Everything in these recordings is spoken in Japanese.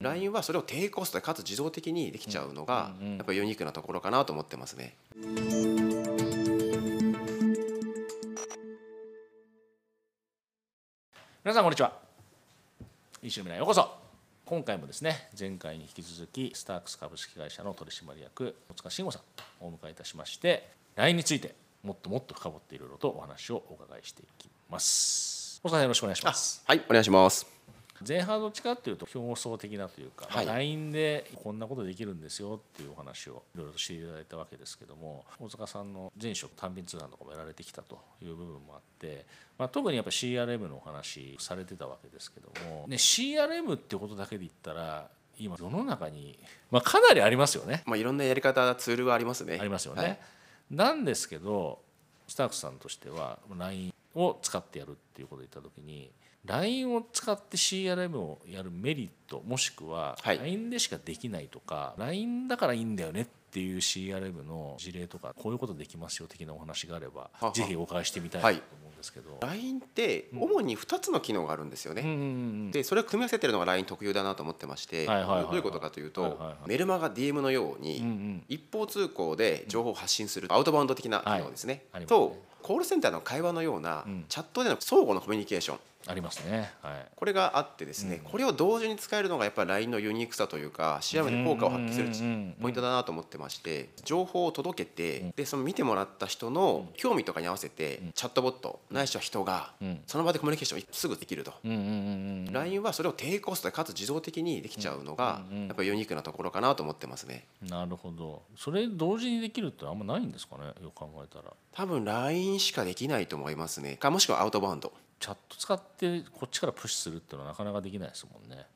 LINE はそれを低コストでかつ自動的にできちゃうのがやっぱりユニークなところかなと思ってますね。皆さんこんにちは。一週目へようこそ。今回もですね前回に引き続きスタークス株式会社の取締役戸塚慎吾さんをお迎えいたしまして LINE についてもっともっと深掘っていろいろとお話をお伺いしていきます。戸塚さんよろしくお願いします。はいお願いします。前半どっちかっていうと表層的なというか、はいまあ LINE でこんなことできるんですよっていうお話をいろいろとしていただいたわけですけども大塚さんの前職単品通販とかもやられてきたという部分もあって、まあ、特にやっぱ CRM のお話されてたわけですけども、ね、CRM ってことだけで言ったら今世の中に、まあ、かなりありますよね。まあいろんなやり方ツールはありますね。ありますよね。はいなんですけどスタークスさんとしては LINE を使ってやるっていうことを言った時に LINE を使って CRM をやるメリットもしくははい。LINE でしかできないとか、LINE だからいいんだよねっていう CRM の事例とかこういうことできますよ的なお話があればははぜひお伺いしてみたいと思うんですけど。LINE って主に2つの機能があるんですよね。うんでそれを組み合わせてるのが LINE 特有だなと思ってまして、はいはいはいはい。どういうことかというと、はいはいはい。メルマガ DM のようにん一方通行で情報を発信するアウトバウンド的な機能ですね。はい。とコールセンターの会話のようなうん。チャットでの相互のコミュニケーションありますね。はい。これがあってですね、これを同時に使えるのがやっぱり LINE のユニークさというか CRM で効果を発揮するポイントだなと思ってまして情報を届けてでその見てもらった人の興味とかに合わせてチャットボットないしは人がうん。その場でコミュニケーションすぐできると。LINE はそれを低コストでかつ自動的にできちゃうのがやっぱりユニークなところかなと思ってますね。なるほど。それ同時にできるってあんまないんですかね？よく考えたら。多分 LINE しかできないと思いますね。かもしくはアウトバウンド。チャット使ってこっちからプッシュするっていうのはなかなかできないですもんね。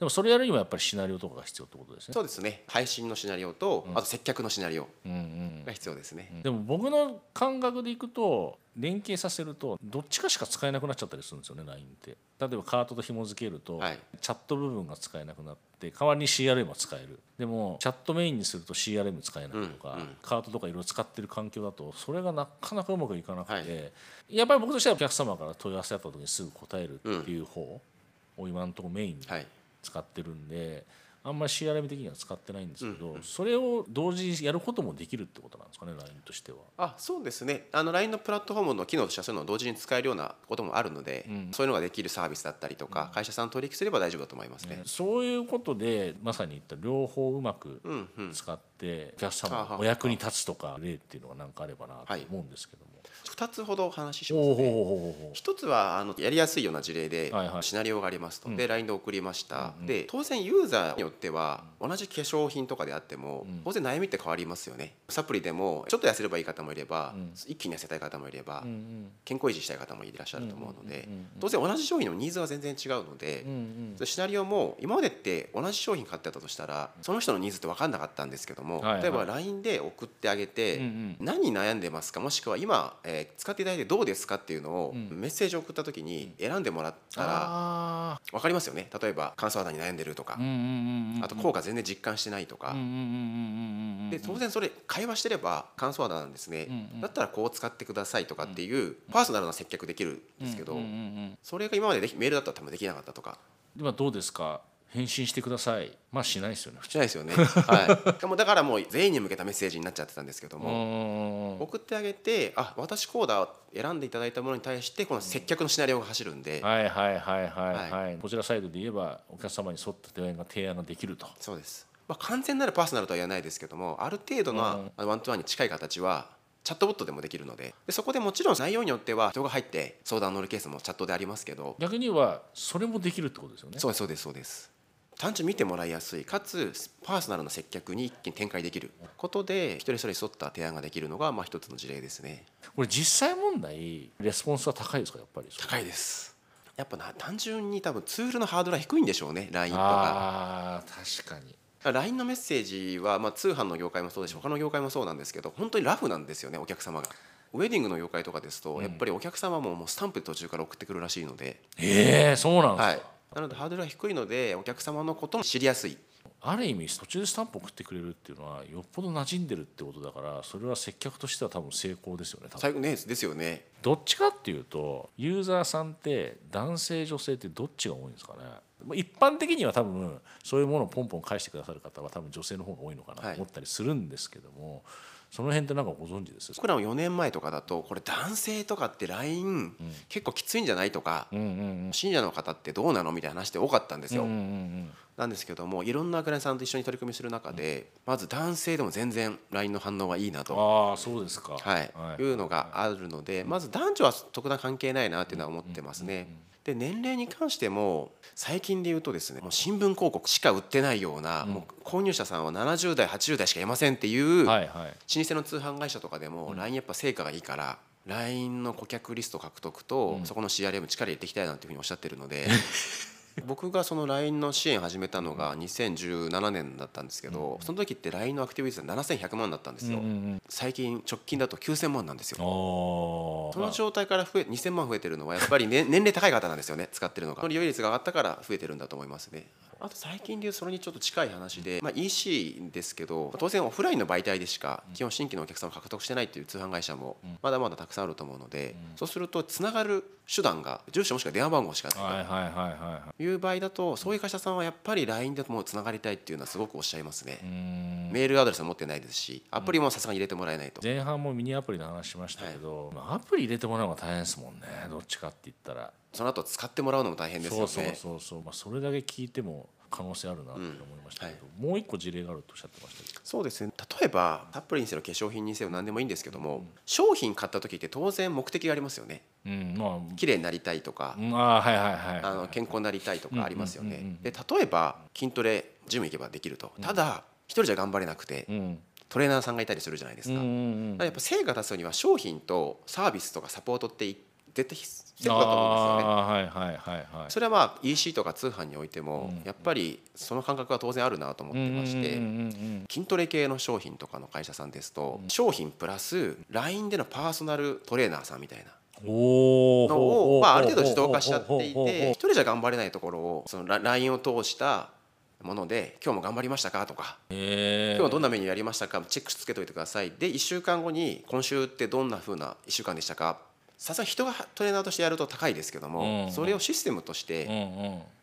でもそれやるにはやっぱりシナリオとかが必要ってことですね。そうですね。配信のシナリオとあと接客のシナリオうんうん。が必要ですね。でも僕の感覚でいくと連携させるとどっちかしか使えなくなっちゃったりするんですよね LINE って。例えばカートと紐付けると、はい。チャット部分が使えなくなって代わりに CRM は使える。でもチャットメインにすると CRM 使えないとか、うんうん。カートとかいろいろ使ってる環境だとそれがなかなかうまくいかなくて、はい。やっぱり僕としてはお客様から問い合わせあった時にすぐ答えるっていう方を今のところメインにはい。使ってるんであんまり CRM 的には使ってないんですけど、それを同時にやることもできるってことなんですかね LINE としては。あそうですね。あの LINE のプラットフォームの機能としてはそういうのを同時に使えるようなこともあるので、そういうのができるサービスだったりとか、会社さんと取引すれば大丈夫だと思いますね。そういうことでまさに言った両方うまくうんうん、使ってお客様お役に立つとか例っていうのが何かあればなと思うんですけども。2つほどお話ししますね。ほうほうほう一つはあのやりやすいような事例で、はいはい。シナリオがありますと、うん。で LINE で送りました、で当然ユーザーによっては同じ化粧品とかであっても、うん。当然悩みって変わりますよね。サプリでもちょっと痩せればいい方もいれば、うん。一気に痩せたい方もいれば、うんうん。健康維持したい方もいらっしゃると思うので、うんうんうんうん当然同じ商品のニーズは全然違うので、うんうんシナリオも今までって同じ商品買ってたとしたらその人のニーズって分かんなかったんですけども、はいはい。例えば LINE で送ってあげて、うんうん。何に悩んでますか？もしくは今、えー使っていただいてどうですかっていうのを、うん。メッセージを送った時に選んでもらったらあ分かりますよね？例えば乾燥肌に悩んでる？とか。ーうん、うんうんうんあと効果全然実感してないとか。うんうんうんうんうんうん。で当然それ会話してれば乾燥肌なんですね、うんうんだったらこう使ってくださいとかっていうパーソナルな接客できるんですけど、うんうんうんうんそれが今までメールだったら多分できなかったとか。今どうですか？返信してください。まあしないですよね。しないですよね。はい。でもだからもう全員に向けたメッセージになっちゃってたんですけども、も送ってあげて、あ、私コーダー選んでいただいたものに対してこの接客のシナリオが走るんで、はいはいはいはいはい、こちらサイドで言えばお客様に沿った提案が提案ができると。そうです。まあ完全なるパーソナルとは言わないですけども、ある程度のワントゥワンに近い形は。チャットボットでもできるので。でそこでもちろん内容によっては人が入って相談乗るケースもチャットでありますけど。逆にはそれもできるってことですよね。そうですそうですそうです単純に見てもらいやすい。かつパーソナルな接客に一気に展開できることで一人一人に沿った提案ができるのがまあ一つの事例ですね。これ実際問題レスポンスは高いですかやっぱり高いです。やっぱな単純に多分ツールのハードルは低いんでしょうね LINE とか。ああ確かに。LINE のメッセージは、まあ、通販の業界もそうですし他の業界もそうなんですけど本当にラフなんですよねお客様が。ウェディングの業界とかですと、やっぱりお客様ももうスタンプで途中から送ってくるらしいので、ええそうなんですか、はい、なのでハードルが低いのでお客様のことも知りやすい。ある意味途中でスタンプ送ってくれるっていうのはよっぽど馴染んでるってことだからそれは接客としては多分成功ですよね最後ねですよね。どっちかっていうとユーザーさんって男性女性ってどっちが多いんですかね。一般的には多分そういうものをポンポン返してくださる方は多分女性の方が多いのかなと思ったりするんですけども、その辺ってなんかご存知です？僕らも4年前とかだとこれ男性とかって LINE 結構きついんじゃないとか、信者の方ってどうなの？みたいな話って多かったんですよ。なんですけどもいろんなクライアントさんと一緒に取り組みする中で、まず男性でも全然 LINE の反応はいいなと。ああそうですか。はい、い、うのがあるので、まず男女は特段関係ないなっていうのは思ってますね。で年齢に関しても最近で言うとですねもう新聞広告しか売ってないような、もう購入者さんは70代80代しかいませんっていう、はいはい。老舗の通販会社とかでも LINE やっぱ成果がいいから LINE の顧客リスト獲得とそこの CRM 力入れていきたいなっていうふうにおっしゃってるので 僕がその LINE の支援始めたのが2017年だったんですけどその時って LINE のアクティブユーザー7100万だったんですよ。最近直近だと9000万なんですよ。おその状態から増え2000万増えてるのはやっぱり、ね、年齢高い方なんですよね使ってるのが。利用率が上がったから増えてるんだと思いますねあと最近でいうそれにちょっと近い話で、まあ、EC ですけど当然オフラインの媒体でしか基本新規のお客さんを獲得してないっていう通販会社もまだまだたくさんあると思うので、そうするとつながる手段が住所もしくは電話番号しかないはいはいはいはい。という場合だとそういう会社さんはやっぱり LINE でもうつながりたいっていうのはすごくおっしゃいますね。うん。メールアドレスも持ってないですしアプリもさすがに入れてもらえないと。前半もミニアプリの話しましたけど、まあアプリ入れてもらうのが大変ですもんね。どっちかって言ったらその後使ってもらうのも大変ですよそうね。そうそうそう、まあ、それだけ聞いても可能性あるなって思いましたけど、もう一個事例があるとおっしゃってましたけど。そうですね。例えばアプリにせよ化粧品にせよ何でもいいんですけども、商品買った時って当然目的がありますよね。うんまあ。綺麗になりたいとか、うん。あーはいはいはいあの健康になりたいとかありますようんうんうんうんねで例えば筋トレジム行けばできると。ただ一人じゃ頑張れなくてうん。トレーナーさんがいたりするじゃないですか,、やっぱ成果出すには商品とサービスとかサポートって絶対セットだと思うんですよねはいはいはいはいそれはまあ EC とか通販においてもやっぱりその感覚は当然あるなと思ってまして、筋トレ系の商品とかの会社さんですと、商品プラス LINE でのパーソナルトレーナーさんみたいなのーを、まあ、ある程度自動化しちゃっていて一人じゃ頑張れないところをそのラ LINE を通したもので「今日も頑張りましたか?」とかへー「今日はどんなメニューやりましたか?」チェックつけといてくださいで1週間後に「今週ってどんな風な1週間でしたか?」さすがに人がトレーナーとしてやると高いですけども、うんそれをシステムとして、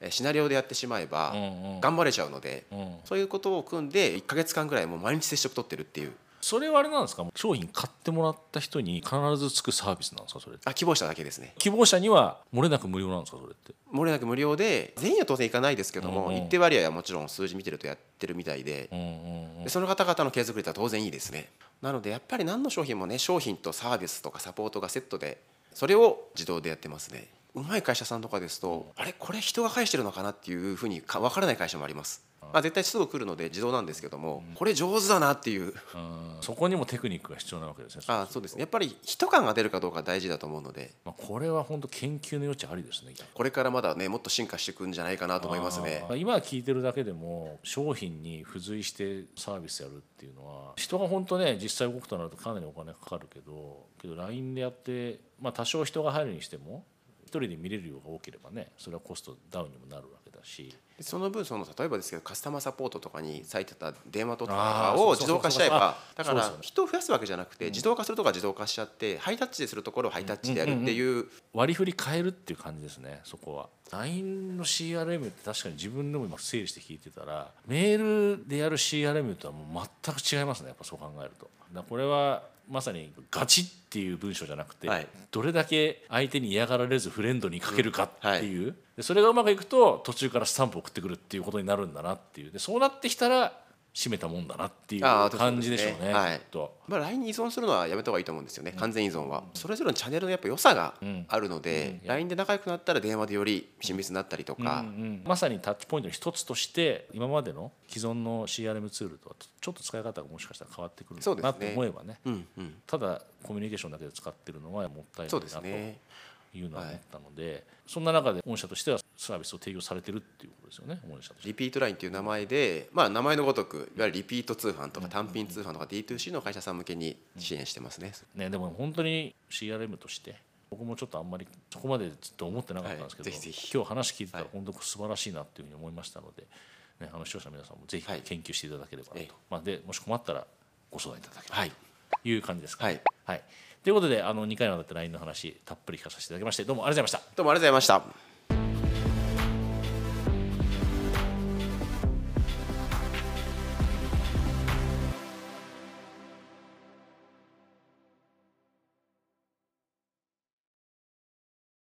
うんシナリオでやってしまえば、頑張れちゃうので、うんそういうことを組んで1か月間ぐらいもう毎日接触取ってるっていうそれはあれなんですか？商品買ってもらった人に必ずつくサービスなんですか？それあ希望者だけですね。希望者には漏れなく無料なんですか？それって。漏れなく無料で全員は当然いかないですけども、うんうん。一定割合はもちろん数字見てるとやってるみたいで,、うんうんうん。でその方々の継続率は当然いいですね。なのでやっぱり何の商品もね商品とサービスとかサポートがセットでそれを自動でやってますね。うまい会社さんとかですとあれ？これ人が返してるのかなっていうふうにか分からない会社もあります、まあ、絶対すぐ来るので自動なんですけども、これ上手だなっていう。うん。そこにもテクニックが必要なわけですねあそうですね。やっぱり人感が出るかどうか大事だと思うので。まあ、これは本当研究の余地ありですねこれからまだねもっと進化していくんじゃないかなと思いますね。今聞いてるだけでも商品に付随してサービスやるっていうのは人が本当ね実際動くとなるとかなりお金かかるけどけど LINE でやって、まあ、多少人が入るにしても一人で見れる量が多ければねそれはコストダウンにもなるわけだし。でその分その例えばですけどカスタマーサポートとかに割いてた電話とあかーを自動化しちゃえばだから人を増やすわけじゃなくて自動化するとこは自動化しちゃってハイタッチでするところをハイタッチでやるっていう割り振り変えるっていう感じですねそこは。LINE の CRM って確かに自分でも今整理して聞いてたらメールでやる CRM とはもう全く違いますねやっぱそう考えると。これはまさにガチっていう文章じゃなくて、はい。どれだけ相手に嫌がられずフレンドに書けるかっていう、でそれがうまくいくと途中からスタンプ送ってくるっていうことになるんだなっていう。でそうなってきたら締めたもんだなっていう感じでしょうねそうね。はい。まあ LINE に依存するのはやめた方がいいと思うんですよね。完全依存は。それぞれのチャンネルのやっぱ良さがあるので LINE で仲良くなったら電話でより親密になったりとか。うんまさにタッチポイントの一つとして今までの既存の CRM ツールとはちょっと使い方がもしかしたら変わってくるのかなと思えばね。うんうん。ただコミュニケーションだけで使ってるのはもったいないそうなとですねいうのは思ったので、そんな中で御社としてはサービスを提供されてるっていうことですよね御社として。リピートラインっていう名前で、まあ、名前のごとくいわゆるリピート通販とか単品通販とか D2C の会社さん向けに支援してますね。ね、でも本当に CRM として僕もちょっとあんまりそこまでずっと思ってなかったんですけど、はいぜひぜひ。今日話聞いてたらはい。本当素晴らしいなっていうふうに思いましたので、ね、あの視聴者の皆さんもぜひはい。研究していただければなと、ええ。まあ、でもし困ったらご相談いただければはい。という感じですか、はいはい、ということであの2回にわたって LINE の話たっぷり聞かさせていただきましてどうもありがとうございました。どうもありがとうございました。